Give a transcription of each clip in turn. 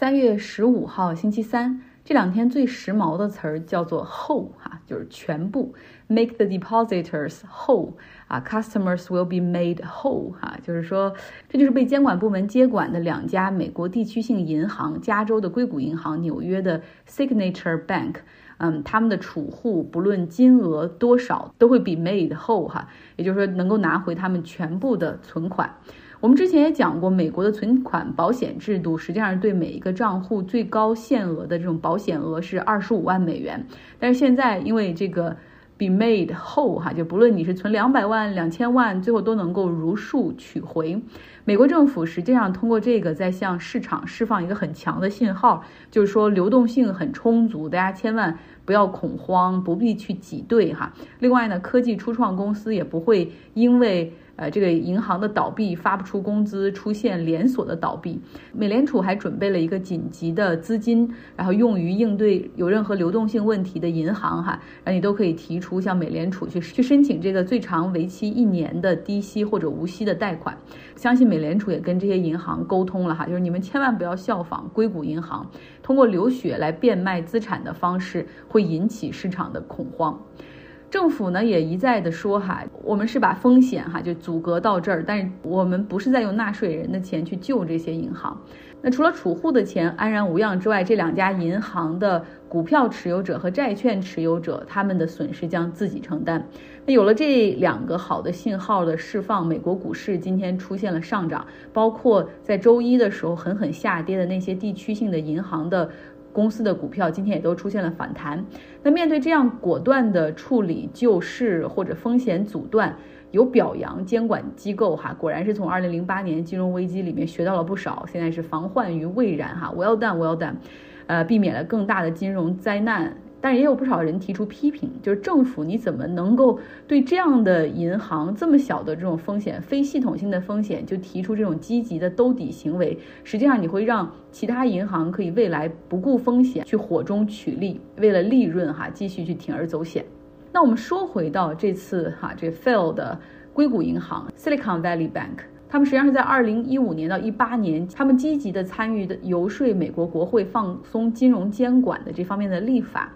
三月十五号，星期三，这两天最时髦的词儿叫做 “whole” 哈，就是全部，make the depositors whole 啊，customers will be made whole 哈，就是说，这就是被监管部门接管的两家美国地区性银行，加州的硅谷银行，纽约的 Signature Bank，嗯，他们的储户不论金额多少，都会 be made whole 哈，也就是说，能够拿回他们全部的存款。我们之前也讲过，美国的存款保险制度实际上对每一个账户最高限额的这种保险额是二十五万美元。但是现在因为这个 be made whole 哈，就不论你是存两百万、两千万，最后都能够如数取回。美国政府实际上通过这个在向市场释放一个很强的信号，就是说流动性很充足，大家千万不要恐慌，不必去挤兑哈。另外呢，科技初创公司也不会因为呃，这个银行的倒闭发不出工资，出现连锁的倒闭。美联储还准备了一个紧急的资金，然后用于应对有任何流动性问题的银行哈，然后你都可以提出向美联储去去申请这个最长为期一年的低息或者无息的贷款。相信美联储也跟这些银行沟通了哈，就是你们千万不要效仿硅谷银行，通过流血来变卖资产的方式会引起市场的恐慌。政府呢也一再的说哈，我们是把风险哈就阻隔到这儿，但是我们不是在用纳税人的钱去救这些银行。那除了储户的钱安然无恙之外，这两家银行的股票持有者和债券持有者他们的损失将自己承担。那有了这两个好的信号的释放，美国股市今天出现了上涨，包括在周一的时候狠狠下跌的那些地区性的银行的。公司的股票今天也都出现了反弹。那面对这样果断的处理救市或者风险阻断，有表扬监管机构哈，果然是从二零零八年金融危机里面学到了不少。现在是防患于未然哈，Well done，Well done，呃，避免了更大的金融灾难。但是也有不少人提出批评，就是政府你怎么能够对这样的银行这么小的这种风险、非系统性的风险就提出这种积极的兜底行为？实际上你会让其他银行可以未来不顾风险去火中取栗，为了利润哈继续去铤而走险。那我们说回到这次哈这 fail 的硅谷银行 Silicon Valley Bank。他们实际上是在二零一五年到一八年，他们积极的参与的游说美国国会放松金融监管的这方面的立法。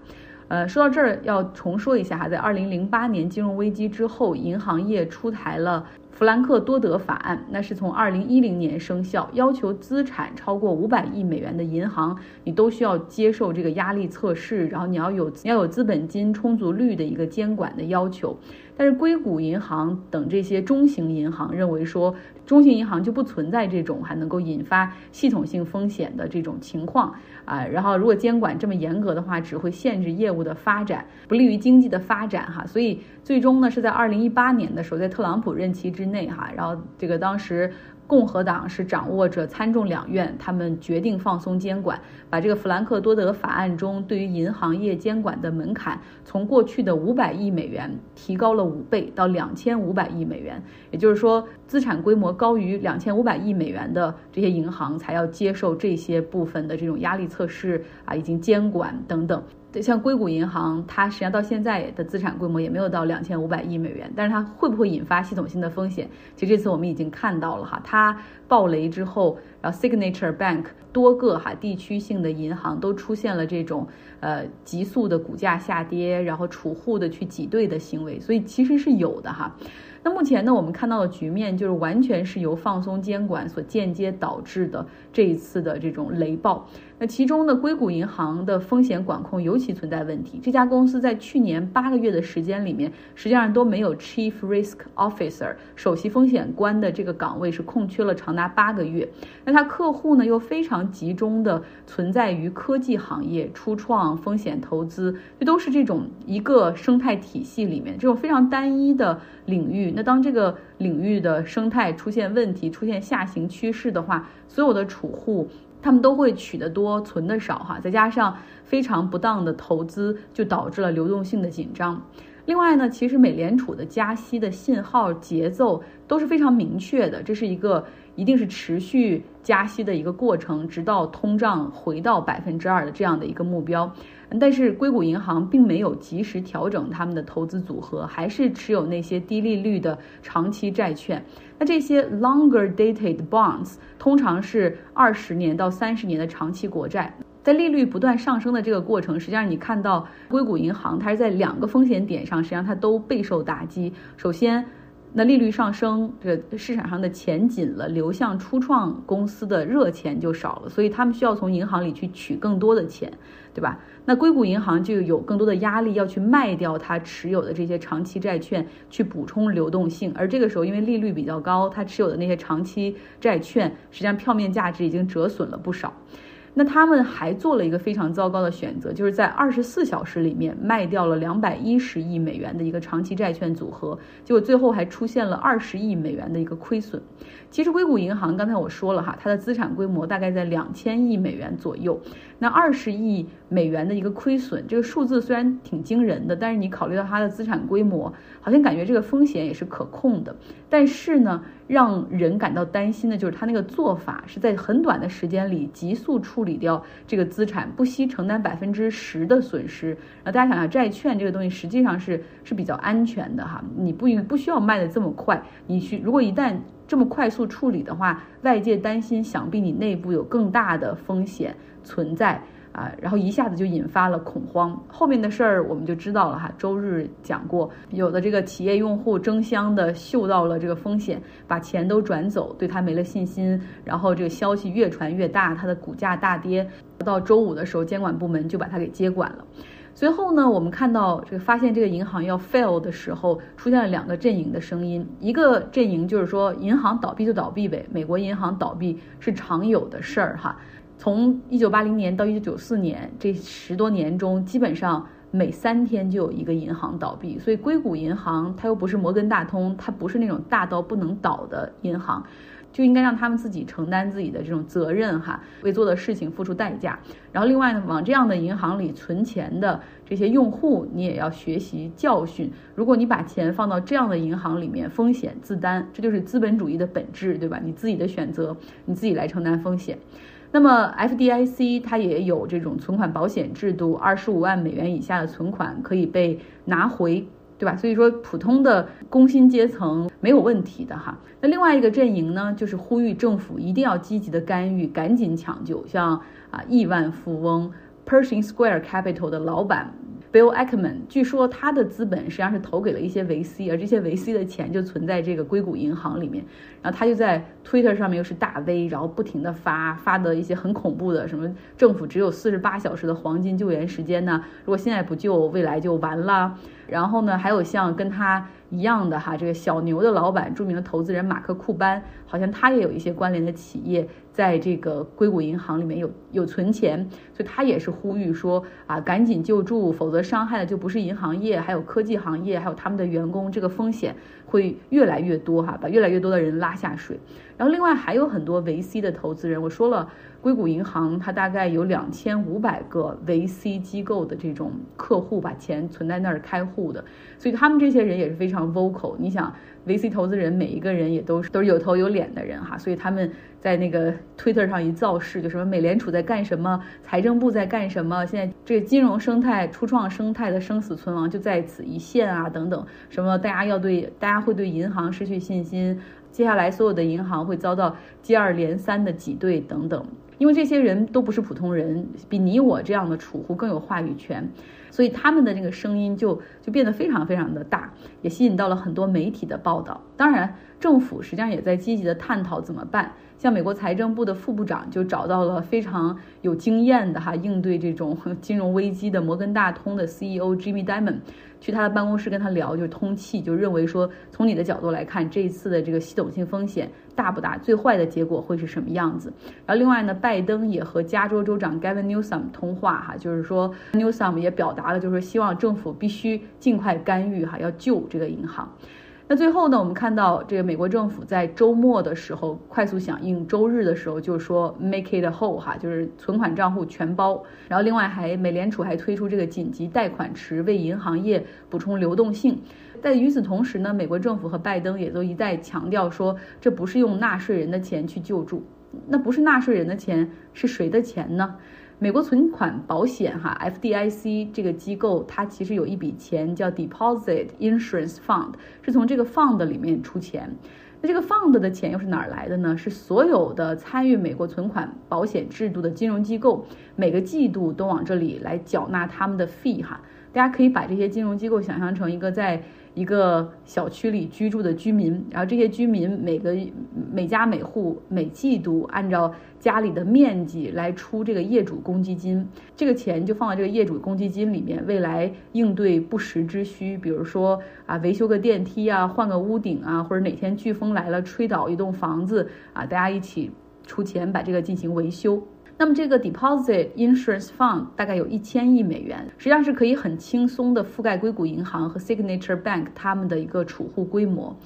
呃，说到这儿要重说一下哈，在二零零八年金融危机之后，银行业出台了弗兰克多德法案，那是从二零一零年生效，要求资产超过五百亿美元的银行，你都需要接受这个压力测试，然后你要有要有资本金充足率的一个监管的要求。但是硅谷银行等这些中型银行认为说，中型银行就不存在这种还能够引发系统性风险的这种情况啊。然后如果监管这么严格的话，只会限制业务的发展，不利于经济的发展哈。所以最终呢，是在二零一八年的时候，在特朗普任期之内哈，然后这个当时。共和党是掌握着参众两院，他们决定放松监管，把这个弗兰克多德法案中对于银行业监管的门槛从过去的五百亿美元提高了五倍到两千五百亿美元。也就是说，资产规模高于两千五百亿美元的这些银行才要接受这些部分的这种压力测试啊，以及监管等等。像硅谷银行，它实际上到现在的资产规模也没有到两千五百亿美元，但是它会不会引发系统性的风险？其实这次我们已经看到了哈，它暴雷之后，然后 Signature Bank 多个哈地区性的银行都出现了这种呃急速的股价下跌，然后储户的去挤兑的行为，所以其实是有的哈。那目前呢，我们看到的局面就是完全是由放松监管所间接导致的这一次的这种雷暴。那其中呢，硅谷银行的风险管控尤其存在问题。这家公司在去年八个月的时间里面，实际上都没有 Chief Risk Officer 首席风险官的这个岗位是空缺了长达八个月。那它客户呢又非常集中的存在于科技行业、初创、风险投资，这都是这种一个生态体系里面这种非常单一的领域。那当这个领域的生态出现问题、出现下行趋势的话，所有的储户。他们都会取得多，存的少，哈，再加上非常不当的投资，就导致了流动性的紧张。另外呢，其实美联储的加息的信号节奏都是非常明确的，这是一个一定是持续加息的一个过程，直到通胀回到百分之二的这样的一个目标。但是硅谷银行并没有及时调整他们的投资组合，还是持有那些低利率的长期债券。那这些 longer dated bonds 通常是二十年到三十年的长期国债。在利率不断上升的这个过程，实际上你看到硅谷银行它是在两个风险点上，实际上它都备受打击。首先，那利率上升，这个市场上的钱紧了，流向初创公司的热钱就少了，所以他们需要从银行里去取更多的钱，对吧？那硅谷银行就有更多的压力要去卖掉它持有的这些长期债券，去补充流动性。而这个时候，因为利率比较高，它持有的那些长期债券实际上票面价值已经折损了不少。那他们还做了一个非常糟糕的选择，就是在二十四小时里面卖掉了两百一十亿美元的一个长期债券组合，结果最后还出现了二十亿美元的一个亏损。其实硅谷银行刚才我说了哈，它的资产规模大概在两千亿美元左右，那二十亿美元的一个亏损，这个数字虽然挺惊人的，但是你考虑到它的资产规模，好像感觉这个风险也是可控的。但是呢，让人感到担心的就是它那个做法是在很短的时间里急速处理掉这个资产，不惜承担百分之十的损失。那大家想想，债券这个东西实际上是是比较安全的哈，你不不需要卖的这么快，你去如果一旦这么快速处理的话，外界担心，想必你内部有更大的风险存在啊，然后一下子就引发了恐慌。后面的事儿我们就知道了哈。周日讲过，有的这个企业用户争相的嗅到了这个风险，把钱都转走，对他没了信心，然后这个消息越传越大，它的股价大跌。到周五的时候，监管部门就把它给接管了。随后呢，我们看到这个发现这个银行要 fail 的时候，出现了两个阵营的声音。一个阵营就是说，银行倒闭就倒闭呗，美国银行倒闭是常有的事儿哈。从一九八零年到一九九四年这十多年中，基本上每三天就有一个银行倒闭。所以硅谷银行它又不是摩根大通，它不是那种大到不能倒的银行。就应该让他们自己承担自己的这种责任哈，为做的事情付出代价。然后另外呢，往这样的银行里存钱的这些用户，你也要学习教训。如果你把钱放到这样的银行里面，风险自担，这就是资本主义的本质，对吧？你自己的选择，你自己来承担风险。那么 FDIC 它也有这种存款保险制度，二十五万美元以下的存款可以被拿回。对吧？所以说，普通的工薪阶层没有问题的哈。那另外一个阵营呢，就是呼吁政府一定要积极的干预，赶紧抢救。像啊，亿万富翁 Pershing Square Capital 的老板。Bill Ackman，据说他的资本实际上是投给了一些 VC，而这些 VC 的钱就存在这个硅谷银行里面。然后他就在 Twitter 上面又是大 V，然后不停的发发的一些很恐怖的，什么政府只有四十八小时的黄金救援时间呢？如果现在不救，未来就完了。然后呢，还有像跟他一样的哈，这个小牛的老板，著名的投资人马克库班，好像他也有一些关联的企业。在这个硅谷银行里面有有存钱，所以他也是呼吁说啊，赶紧救助，否则伤害的就不是银行业，还有科技行业，还有他们的员工，这个风险会越来越多哈，把越来越多的人拉下水。然后另外还有很多维 C 的投资人，我说了，硅谷银行它大概有两千五百个维 C 机构的这种客户，把钱存在那儿开户的，所以他们这些人也是非常 vocal。你想。VC 投资人每一个人也都是都是有头有脸的人哈，所以他们在那个 Twitter 上一造势，就什么美联储在干什么，财政部在干什么，现在这个金融生态、初创生态的生死存亡就在此一线啊，等等，什么大家要对大家会对银行失去信心，接下来所有的银行会遭到接二连三的挤兑等等，因为这些人都不是普通人，比你我这样的储户更有话语权。所以他们的这个声音就就变得非常非常的大，也吸引到了很多媒体的报道。当然，政府实际上也在积极的探讨怎么办。像美国财政部的副部长就找到了非常有经验的哈应对这种 金融危机的摩根大通的 CEO Jimmy Diamond，。去他的办公室跟他聊，就通气，就认为说，从你的角度来看，这一次的这个系统性风险大不大？最坏的结果会是什么样子？然后另外呢，拜登也和加州州长 Gavin Newsom 通话，哈，就是说 Newsom 也表达了，就是希望政府必须尽快干预，哈，要救这个银行。那最后呢，我们看到这个美国政府在周末的时候快速响应，周日的时候就说 make it whole 哈，就是存款账户全包。然后另外还美联储还推出这个紧急贷款池，为银行业补充流动性。但与此同时呢，美国政府和拜登也都一再强调说，这不是用纳税人的钱去救助，那不是纳税人的钱，是谁的钱呢？美国存款保险哈 FDIC 这个机构，它其实有一笔钱叫 Deposit Insurance Fund，是从这个 fund 里面出钱。那这个 fund 的钱又是哪儿来的呢？是所有的参与美国存款保险制度的金融机构，每个季度都往这里来缴纳他们的 fee 哈。大家可以把这些金融机构想象成一个在。一个小区里居住的居民，然后这些居民每个每家每户每季度按照家里的面积来出这个业主公积金，这个钱就放在这个业主公积金里面，未来应对不时之需，比如说啊维修个电梯啊，换个屋顶啊，或者哪天飓风来了吹倒一栋房子啊，大家一起出钱把这个进行维修。那么这个 Deposit Insurance Fund 大概有一千亿美元，实际上是可以很轻松的覆盖硅谷银行和 Signature Bank 他们的一个储户规模。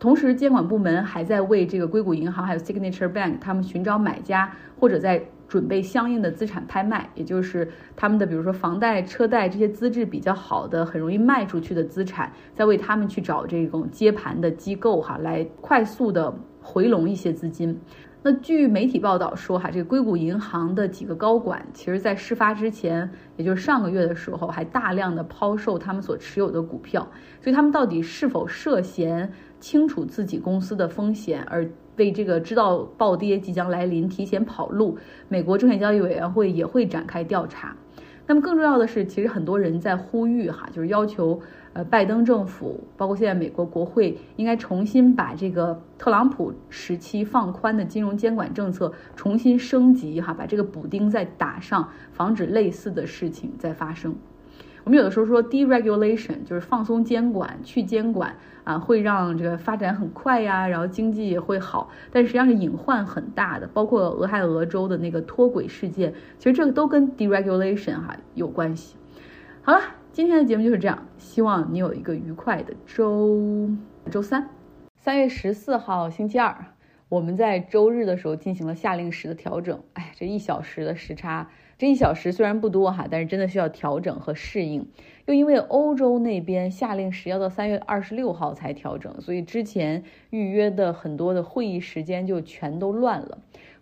同时，监管部门还在为这个硅谷银行还有 Signature Bank 他们寻找买家，或者在准备相应的资产拍卖，也就是他们的比如说房贷、车贷这些资质比较好的、很容易卖出去的资产，在为他们去找这种接盘的机构哈，来快速的回笼一些资金。那据媒体报道说，哈，这个硅谷银行的几个高管，其实在事发之前，也就是上个月的时候，还大量的抛售他们所持有的股票。所以他们到底是否涉嫌清楚自己公司的风险，而为这个知道暴跌即将来临提前跑路？美国证券交易委员会也会展开调查。那么更重要的是，其实很多人在呼吁，哈，就是要求。呃，拜登政府包括现在美国国会应该重新把这个特朗普时期放宽的金融监管政策重新升级，哈，把这个补丁再打上，防止类似的事情再发生。我们有的时候说 deregulation 就是放松监管、去监管啊，会让这个发展很快呀，然后经济也会好，但实际上是隐患很大的。包括俄亥俄州的那个脱轨事件，其实这个都跟 deregulation 哈有关系。好了。今天的节目就是这样，希望你有一个愉快的周周三，三月十四号星期二，我们在周日的时候进行了夏令时的调整。哎，这一小时的时差，这一小时虽然不多哈，但是真的需要调整和适应。又因为欧洲那边夏令时要到三月二十六号才调整，所以之前预约的很多的会议时间就全都乱了。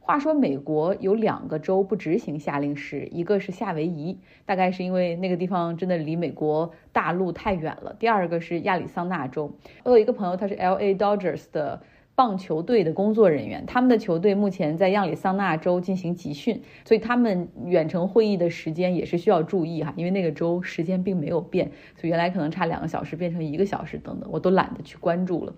话说，美国有两个州不执行夏令时，一个是夏威夷，大概是因为那个地方真的离美国大陆太远了；第二个是亚利桑那州。我有一个朋友，他是 L.A. Dodgers 的棒球队的工作人员，他们的球队目前在亚利桑那州进行集训，所以他们远程会议的时间也是需要注意哈，因为那个州时间并没有变，所以原来可能差两个小时变成一个小时等等，我都懒得去关注了。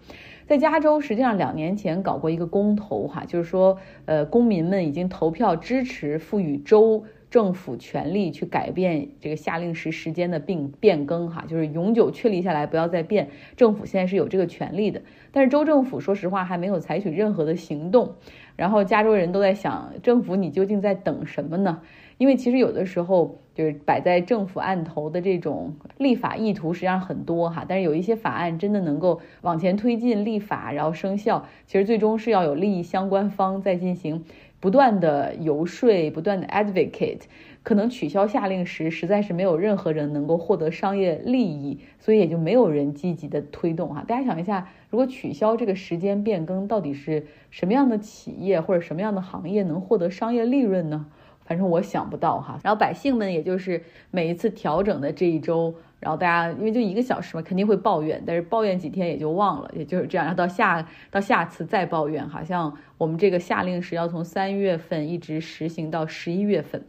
在加州，实际上两年前搞过一个公投，哈，就是说，呃，公民们已经投票支持赋予州政府权力去改变这个夏令时时间的并变更，哈，就是永久确立下来，不要再变。政府现在是有这个权利的，但是州政府说实话还没有采取任何的行动。然后加州人都在想，政府你究竟在等什么呢？因为其实有的时候就是摆在政府案头的这种立法意图实际上很多哈，但是有一些法案真的能够往前推进立法，然后生效，其实最终是要有利益相关方在进行不断的游说，不断的 advocate。可能取消夏令时，实在是没有任何人能够获得商业利益，所以也就没有人积极的推动哈。大家想一下，如果取消这个时间变更，到底是什么样的企业或者什么样的行业能获得商业利润呢？反正我想不到哈，然后百姓们也就是每一次调整的这一周，然后大家因为就一个小时嘛，肯定会抱怨，但是抱怨几天也就忘了，也就是这样。然后到下到下次再抱怨，好像我们这个下令时要从三月份一直实行到十一月份。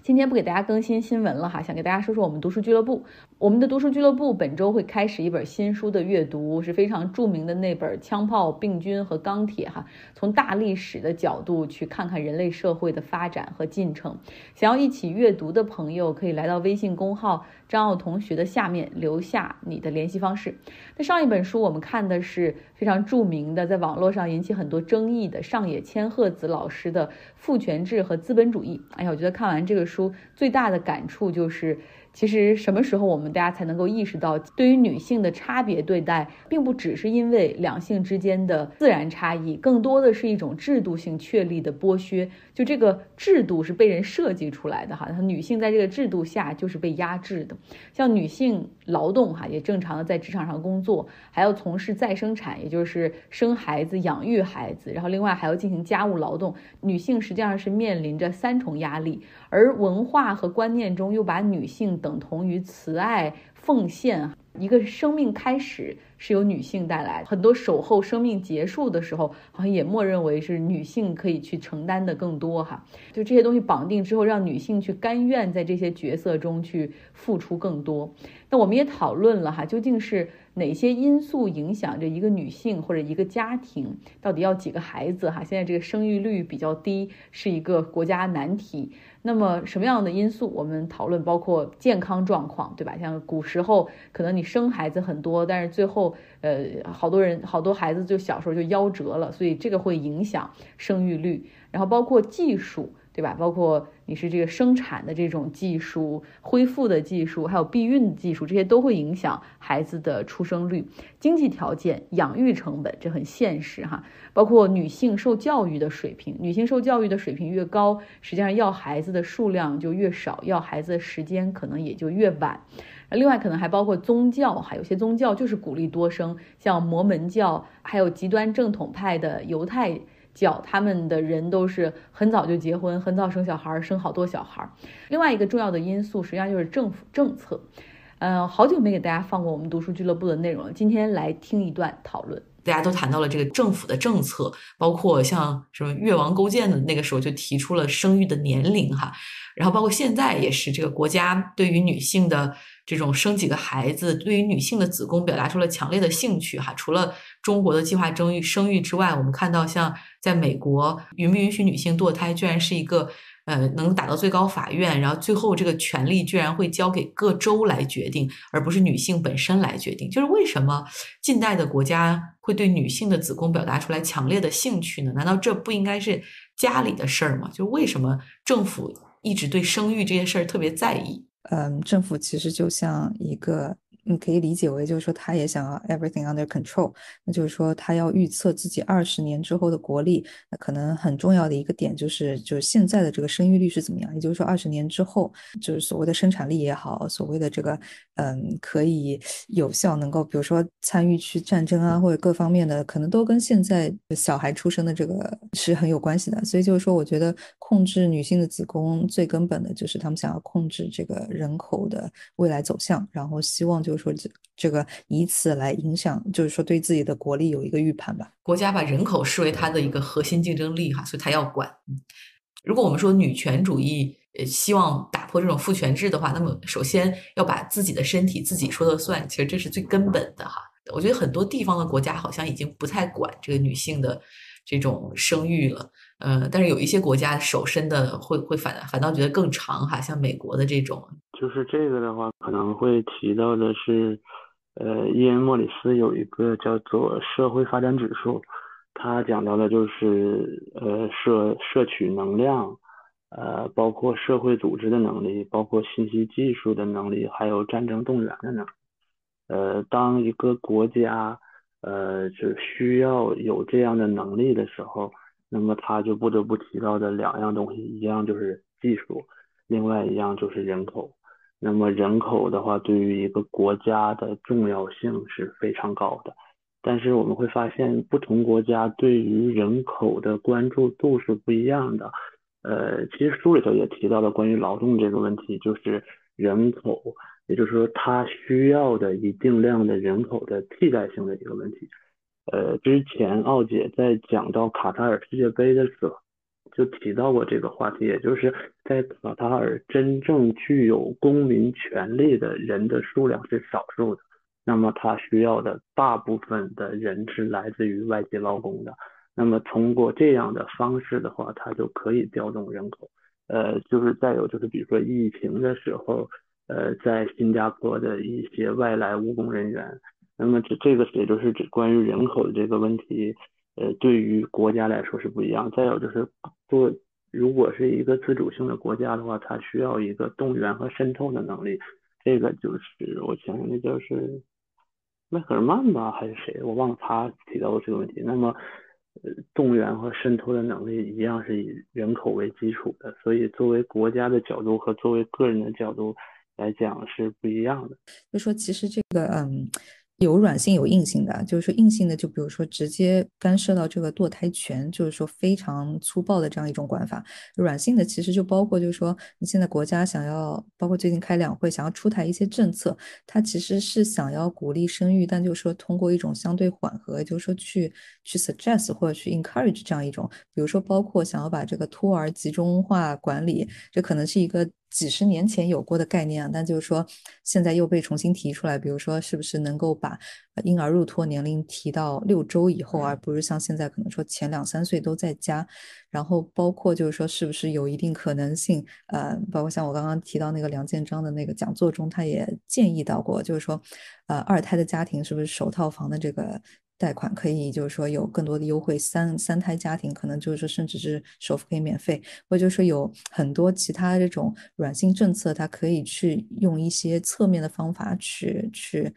今天不给大家更新新闻了哈，想给大家说说我们读书俱乐部。我们的读书俱乐部本周会开始一本新书的阅读，是非常著名的那本《枪炮、病菌和钢铁》哈。从大历史的角度去看看人类社会的发展和进程。想要一起阅读的朋友，可以来到微信公号张奥同学的下面留下你的联系方式。那上一本书我们看的是非常著名的，在网络上引起很多争议的上野千鹤子老师的《父权制和资本主义》。哎呀，我觉得看完这个书最大的感触就是。其实什么时候我们大家才能够意识到，对于女性的差别对待，并不只是因为两性之间的自然差异，更多的是一种制度性确立的剥削。就这个制度是被人设计出来的哈，女性在这个制度下就是被压制的。像女性劳动哈，也正常的在职场上工作，还要从事再生产，也就是生孩子、养育孩子，然后另外还要进行家务劳动。女性实际上是面临着三重压力，而文化和观念中又把女性等。同于慈爱奉献，一个生命开始是由女性带来的，很多守候生命结束的时候，好像也默认为是女性可以去承担的更多哈。就这些东西绑定之后，让女性去甘愿在这些角色中去付出更多。那我们也讨论了哈，究竟是哪些因素影响着一个女性或者一个家庭到底要几个孩子哈？现在这个生育率比较低，是一个国家难题。那么什么样的因素？我们讨论包括健康状况，对吧？像古时候可能你生孩子很多，但是最后呃好多人好多孩子就小时候就夭折了，所以这个会影响生育率。然后包括技术。对吧？包括你是这个生产的这种技术、恢复的技术，还有避孕的技术，这些都会影响孩子的出生率。经济条件、养育成本，这很现实哈。包括女性受教育的水平，女性受教育的水平越高，实际上要孩子的数量就越少，要孩子的时间可能也就越晚。另外，可能还包括宗教，哈有些宗教就是鼓励多生，像摩门教，还有极端正统派的犹太。教他们的人都是很早就结婚，很早生小孩，生好多小孩。另外一个重要的因素，实际上就是政府政策。嗯，好久没给大家放过我们读书俱乐部的内容了，今天来听一段讨论。大家都谈到了这个政府的政策，包括像什么越王勾践的那个时候就提出了生育的年龄哈，然后包括现在也是这个国家对于女性的这种生几个孩子，对于女性的子宫表达出了强烈的兴趣哈。除了中国的计划生育生育之外，我们看到像在美国，允不允许女性堕胎，居然是一个。呃，能打到最高法院，然后最后这个权利居然会交给各州来决定，而不是女性本身来决定。就是为什么近代的国家会对女性的子宫表达出来强烈的兴趣呢？难道这不应该是家里的事儿吗？就为什么政府一直对生育这件事儿特别在意？嗯，政府其实就像一个。你可以理解为，就是说，他也想要 everything under control，那就是说，他要预测自己二十年之后的国力。那可能很重要的一个点就是，就是现在的这个生育率是怎么样？也就是说，二十年之后，就是所谓的生产力也好，所谓的这个，嗯，可以有效能够，比如说参与去战争啊，或者各方面的，可能都跟现在小孩出生的这个是很有关系的。所以就是说，我觉得控制女性的子宫最根本的就是他们想要控制这个人口的未来走向，然后希望就。说这这个以此来影响，就是说对自己的国力有一个预判吧。国家把人口视为它的一个核心竞争力哈，所以它要管。如果我们说女权主义呃希望打破这种父权制的话，那么首先要把自己的身体自己说了算，其实这是最根本的哈。我觉得很多地方的国家好像已经不太管这个女性的这种生育了。呃，但是有一些国家手伸的会会反反倒觉得更长哈，像美国的这种。就是这个的话，可能会提到的是，呃，伊恩·莫里斯有一个叫做社会发展指数，他讲到的就是呃摄摄取能量，呃，包括社会组织的能力，包括信息技术的能力，还有战争动员的能力。呃，当一个国家呃就需要有这样的能力的时候。那么他就不得不提到的两样东西，一样就是技术，另外一样就是人口。那么人口的话，对于一个国家的重要性是非常高的。但是我们会发现，不同国家对于人口的关注度是不一样的。呃，其实书里头也提到了关于劳动这个问题，就是人口，也就是说他需要的一定量的人口的替代性的一个问题。呃，之前奥姐在讲到卡塔尔世界杯的时候，就提到过这个话题，也就是在卡塔尔真正具有公民权利的人的数量是少数的，那么他需要的大部分的人是来自于外籍劳工的，那么通过这样的方式的话，他就可以调动人口。呃，就是再有就是比如说疫情的时候，呃，在新加坡的一些外来务工人员。那么这这个也就是指关于人口的这个问题，呃，对于国家来说是不一样。再有就是做，如果是一个自主性的国家的话，它需要一个动员和渗透的能力。这个就是我想想，那就是迈克尔曼吧，还是谁？我忘了他提到过这个问题。那么，呃，动员和渗透的能力一样是以人口为基础的，所以作为国家的角度和作为个人的角度来讲是不一样的。就说其实这个，嗯。有软性有硬性的，就是说硬性的，就比如说直接干涉到这个堕胎权，就是说非常粗暴的这样一种管法。软性的其实就包括，就是说你现在国家想要，包括最近开两会想要出台一些政策，它其实是想要鼓励生育，但就是说通过一种相对缓和，就是说去去 suggest 或者去 encourage 这样一种，比如说包括想要把这个托儿集中化管理，这可能是一个。几十年前有过的概念啊，但就是说现在又被重新提出来。比如说，是不是能够把婴儿入托年龄提到六周以后，而不是像现在可能说前两三岁都在家？然后包括就是说，是不是有一定可能性？呃，包括像我刚刚提到那个梁建章的那个讲座中，他也建议到过，就是说，呃，二胎的家庭是不是首套房的这个。贷款可以，就是说有更多的优惠，三三胎家庭可能就是说甚至是首付可以免费，或者就是说有很多其他这种软性政策，它可以去用一些侧面的方法去去。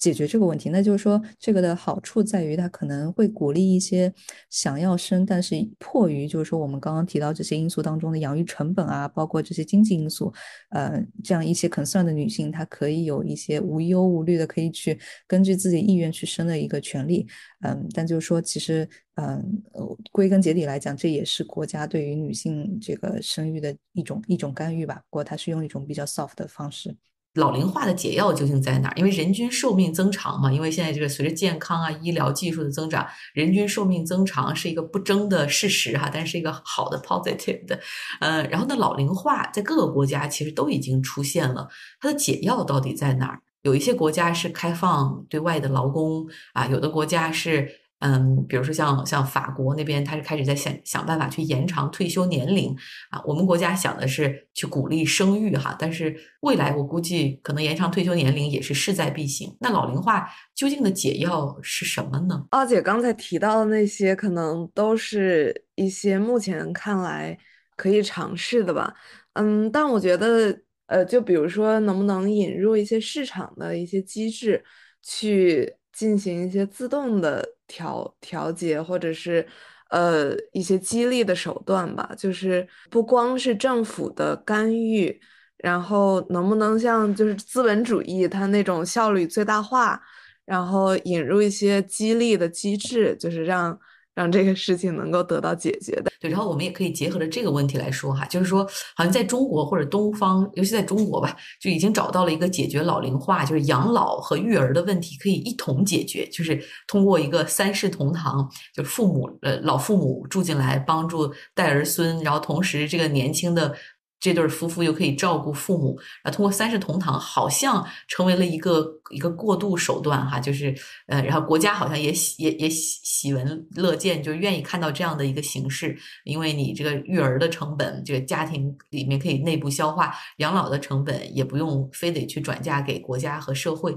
解决这个问题，那就是说，这个的好处在于，它可能会鼓励一些想要生，但是迫于就是说我们刚刚提到这些因素当中的养育成本啊，包括这些经济因素，呃，这样一些 concern 的女性，她可以有一些无忧无虑的，可以去根据自己意愿去生的一个权利。嗯，但就是说，其实，嗯，归根结底来讲，这也是国家对于女性这个生育的一种一种干预吧。不过，它是用一种比较 soft 的方式。老龄化的解药究竟在哪儿？因为人均寿命增长嘛，因为现在这个随着健康啊、医疗技术的增长，人均寿命增长是一个不争的事实哈，但是一个好的 positive 的，呃，然后呢，老龄化在各个国家其实都已经出现了，它的解药到底在哪儿？有一些国家是开放对外的劳工啊，有的国家是。嗯，比如说像像法国那边，他是开始在想想办法去延长退休年龄啊。我们国家想的是去鼓励生育哈，但是未来我估计可能延长退休年龄也是势在必行。那老龄化究竟的解药是什么呢？二姐刚才提到的那些，可能都是一些目前看来可以尝试的吧。嗯，但我觉得，呃，就比如说能不能引入一些市场的一些机制去。进行一些自动的调调节，或者是呃一些激励的手段吧，就是不光是政府的干预，然后能不能像就是资本主义它那种效率最大化，然后引入一些激励的机制，就是让。让这个事情能够得到解决的，对。然后我们也可以结合着这个问题来说哈，就是说，好像在中国或者东方，尤其在中国吧，就已经找到了一个解决老龄化，就是养老和育儿的问题可以一同解决，就是通过一个三世同堂，就是父母呃老父母住进来帮助带儿孙，然后同时这个年轻的。这对夫妇又可以照顾父母，啊，通过三世同堂，好像成为了一个一个过渡手段哈，就是呃，然后国家好像也喜也也喜喜闻乐见，就愿意看到这样的一个形式，因为你这个育儿的成本，这个家庭里面可以内部消化，养老的成本也不用非得去转嫁给国家和社会。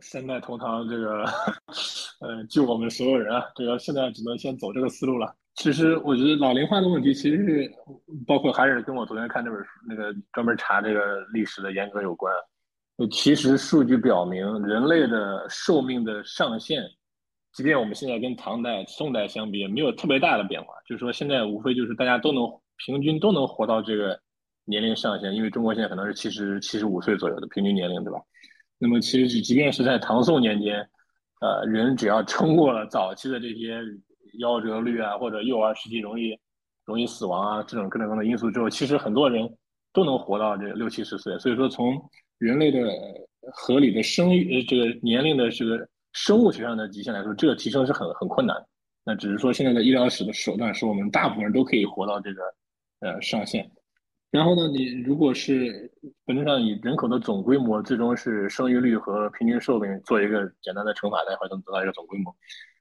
三代同堂，这个 呃，救我们所有人啊，这个现在只能先走这个思路了。其实我觉得老龄化的问题，其实是包括还是跟我昨天看那本书那个专门查这个历史的严格有关。其实数据表明，人类的寿命的上限，即便我们现在跟唐代、宋代相比，也没有特别大的变化。就是说，现在无非就是大家都能平均都能活到这个年龄上限，因为中国现在可能是七十七十五岁左右的平均年龄，对吧？那么其实即便是在唐宋年间，呃，人只要撑过了早期的这些。夭折率啊，或者幼儿时期容易容易死亡啊，这种各种各样的因素之后，其实很多人都能活到这六七十岁。所以说，从人类的合理的生育这个年龄的这个生物学上的极限来说，这个提升是很很困难。那只是说现在的医疗史的手段，使我们大部分人都可以活到这个呃上限。然后呢，你如果是本质上以人口的总规模，最终是生育率和平均寿命做一个简单的乘法，才会能得到一个总规模。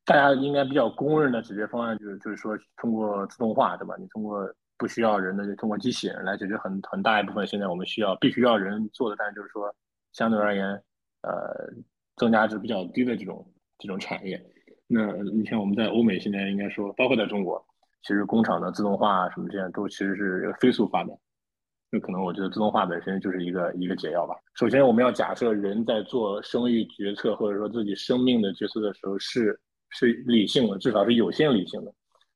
大家应该比较公认的解决方案就是，就是说通过自动化，对吧？你通过不需要人的，就通过机器人来解决很很大一部分现在我们需要必须要人做的，但是就是说相对而言，呃，增加值比较低的这种这种产业。那你像我们在欧美现在应该说，包括在中国，其实工厂的自动化什么这样都其实是飞速发展。那可能我觉得自动化本身就是一个一个解药吧。首先，我们要假设人在做生育决策或者说自己生命的决策的时候是是理性的，至少是有限理性的。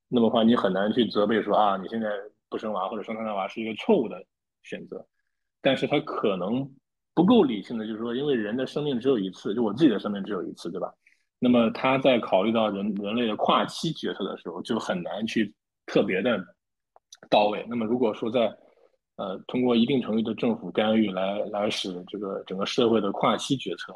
那么话，你很难去责备说啊，你现在不生娃或者生三胎娃是一个错误的选择。但是它可能不够理性的，就是说，因为人的生命只有一次，就我自己的生命只有一次，对吧？那么他在考虑到人人类的跨期决策的时候，就很难去特别的到位。那么如果说在呃，通过一定程度的政府干预来来使这个整个社会的跨期决策，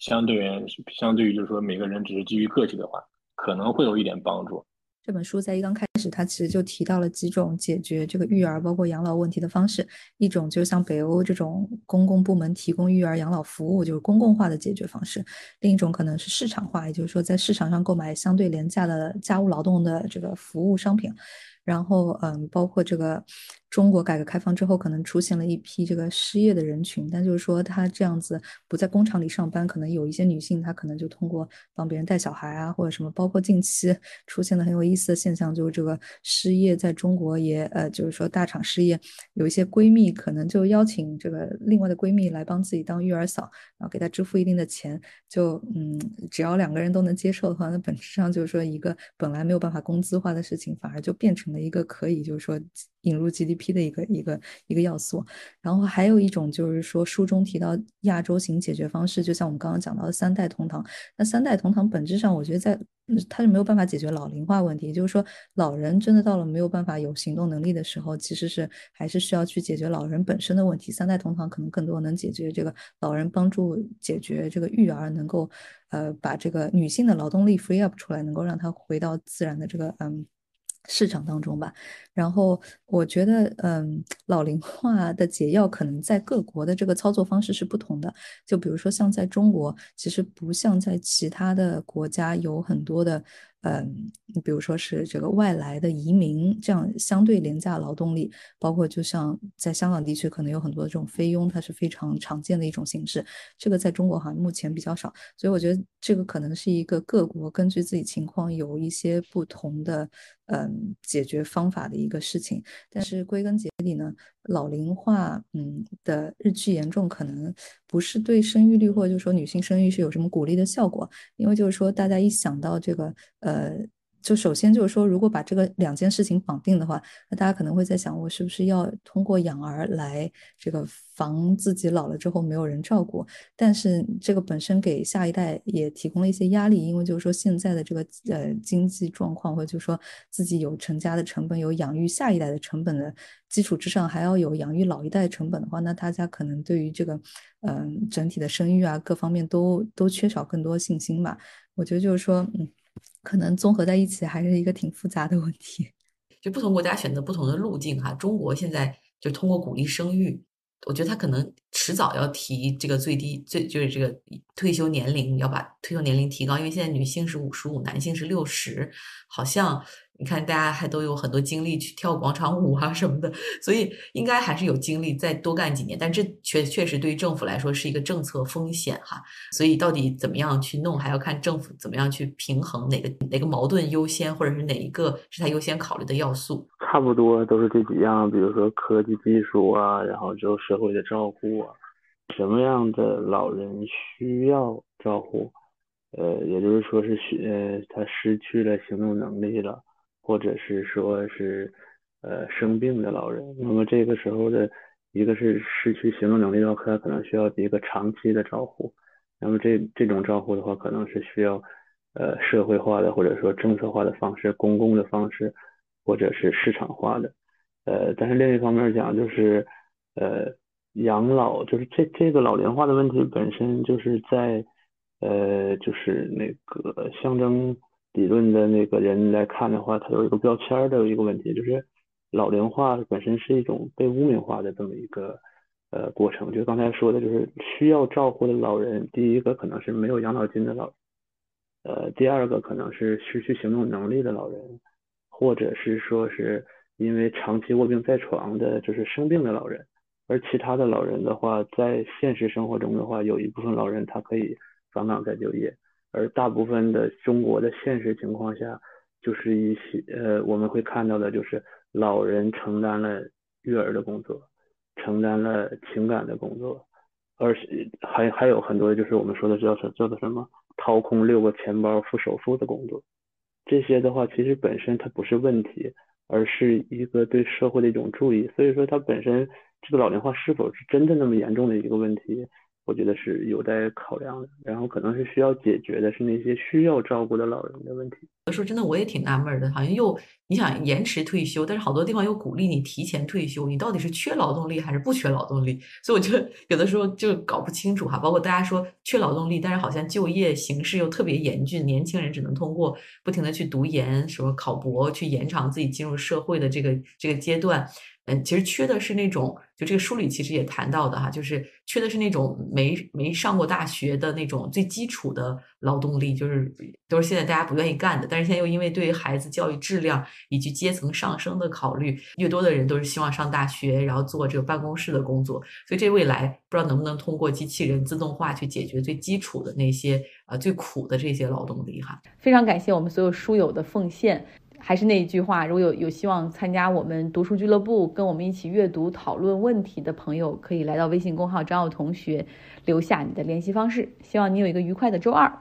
相对于相对于就是说每个人只是基于个体的话，可能会有一点帮助。这本书在一刚开始，它其实就提到了几种解决这个育儿包括养老问题的方式，一种就像北欧这种公共部门提供育儿养老服务，就是公共化的解决方式；另一种可能是市场化，也就是说在市场上购买相对廉价的家务劳动的这个服务商品。然后，嗯，包括这个中国改革开放之后，可能出现了一批这个失业的人群，但就是说，她这样子不在工厂里上班，可能有一些女性，她可能就通过帮别人带小孩啊，或者什么，包括近期出现了很有意思的现象，就是这个失业在中国也，呃，就是说大厂失业，有一些闺蜜可能就邀请这个另外的闺蜜来帮自己当育儿嫂，然后给她支付一定的钱，就，嗯，只要两个人都能接受的话，那本质上就是说一个本来没有办法工资化的事情，反而就变成了。一个可以就是说引入 GDP 的一个一个一个要素，然后还有一种就是说书中提到亚洲型解决方式，就像我们刚刚讲到的三代同堂。那三代同堂本质上，我觉得在它是没有办法解决老龄化问题，就是说老人真的到了没有办法有行动能力的时候，其实是还是需要去解决老人本身的问题。三代同堂可能更多能解决这个老人帮助解决这个育儿，能够呃把这个女性的劳动力 free up 出来，能够让她回到自然的这个嗯。市场当中吧，然后我觉得，嗯，老龄化的解药可能在各国的这个操作方式是不同的。就比如说，像在中国，其实不像在其他的国家有很多的。嗯，比如说是这个外来的移民，这样相对廉价劳动力，包括就像在香港地区，可能有很多这种菲佣，它是非常常见的一种形式。这个在中国好像目前比较少，所以我觉得这个可能是一个各国根据自己情况有一些不同的嗯解决方法的一个事情。但是归根结底呢，老龄化嗯的日趋严重，可能不是对生育率或者就是说女性生育是有什么鼓励的效果，因为就是说大家一想到这个呃。就首先就是说，如果把这个两件事情绑定的话，那大家可能会在想，我是不是要通过养儿来这个防自己老了之后没有人照顾？但是这个本身给下一代也提供了一些压力，因为就是说现在的这个呃经济状况，或者就是说自己有成家的成本，有养育下一代的成本的基础之上，还要有养育老一代成本的话，那大家可能对于这个嗯整体的生育啊各方面都都缺少更多信心吧。我觉得就是说，嗯。可能综合在一起还是一个挺复杂的问题。就不同国家选择不同的路径哈。中国现在就通过鼓励生育，我觉得他可能迟早要提这个最低最就是这个退休年龄要把退休年龄提高，因为现在女性是五十五，男性是六十，好像。你看，大家还都有很多精力去跳广场舞啊什么的，所以应该还是有精力再多干几年。但这确确实对于政府来说是一个政策风险哈。所以到底怎么样去弄，还要看政府怎么样去平衡哪个哪个矛盾优先，或者是哪一个是他优先考虑的要素。差不多都是这几样，比如说科技技术啊，然后就社会的照顾啊，什么样的老人需要照顾？呃，也就是说是需呃他失去了行动能力了。或者是说是，呃，生病的老人，那么这个时候的一个是失去行动能力的话，他可能需要一个长期的照护。那么这这种照护的话，可能是需要呃社会化的或者说政策化的方式、公共的方式，或者是市场化的。呃，但是另一方面讲，就是呃养老，就是这这个老龄化的问题本身就是在呃就是那个象征。理论的那个人来看的话，他有一个标签的一个问题，就是老龄化本身是一种被污名化的这么一个呃过程。就刚才说的，就是需要照顾的老人，第一个可能是没有养老金的老，呃，第二个可能是失去行动能力的老人，或者是说是因为长期卧病在床的，就是生病的老人。而其他的老人的话，在现实生活中的话，有一部分老人他可以返岗再就业。而大部分的中国的现实情况下，就是一些呃，我们会看到的就是老人承担了育儿的工作，承担了情感的工作，而且还还有很多就是我们说的叫什叫做什么掏空六个钱包付首付的工作，这些的话其实本身它不是问题，而是一个对社会的一种注意。所以说它本身这个老龄化是否是真的那么严重的一个问题？我觉得是有待考量的，然后可能是需要解决的是那些需要照顾的老人的问题。有时候真的我也挺纳闷的，好像又你想延迟退休，但是好多地方又鼓励你提前退休，你到底是缺劳动力还是不缺劳动力？所以我觉得有的时候就搞不清楚哈。包括大家说缺劳动力，但是好像就业形势又特别严峻，年轻人只能通过不停的去读研、什么考博，去延长自己进入社会的这个这个阶段。嗯，其实缺的是那种，就这个书里其实也谈到的哈，就是缺的是那种没没上过大学的那种最基础的劳动力，就是都是现在大家不愿意干的。但但是现在又因为对于孩子教育质量以及阶层上升的考虑，越多的人都是希望上大学，然后做这个办公室的工作。所以这未来不知道能不能通过机器人自动化去解决最基础的那些呃最苦的这些劳动力哈。非常感谢我们所有书友的奉献。还是那一句话，如果有有希望参加我们读书俱乐部，跟我们一起阅读讨论问题的朋友，可以来到微信公号张奥同学，留下你的联系方式。希望你有一个愉快的周二。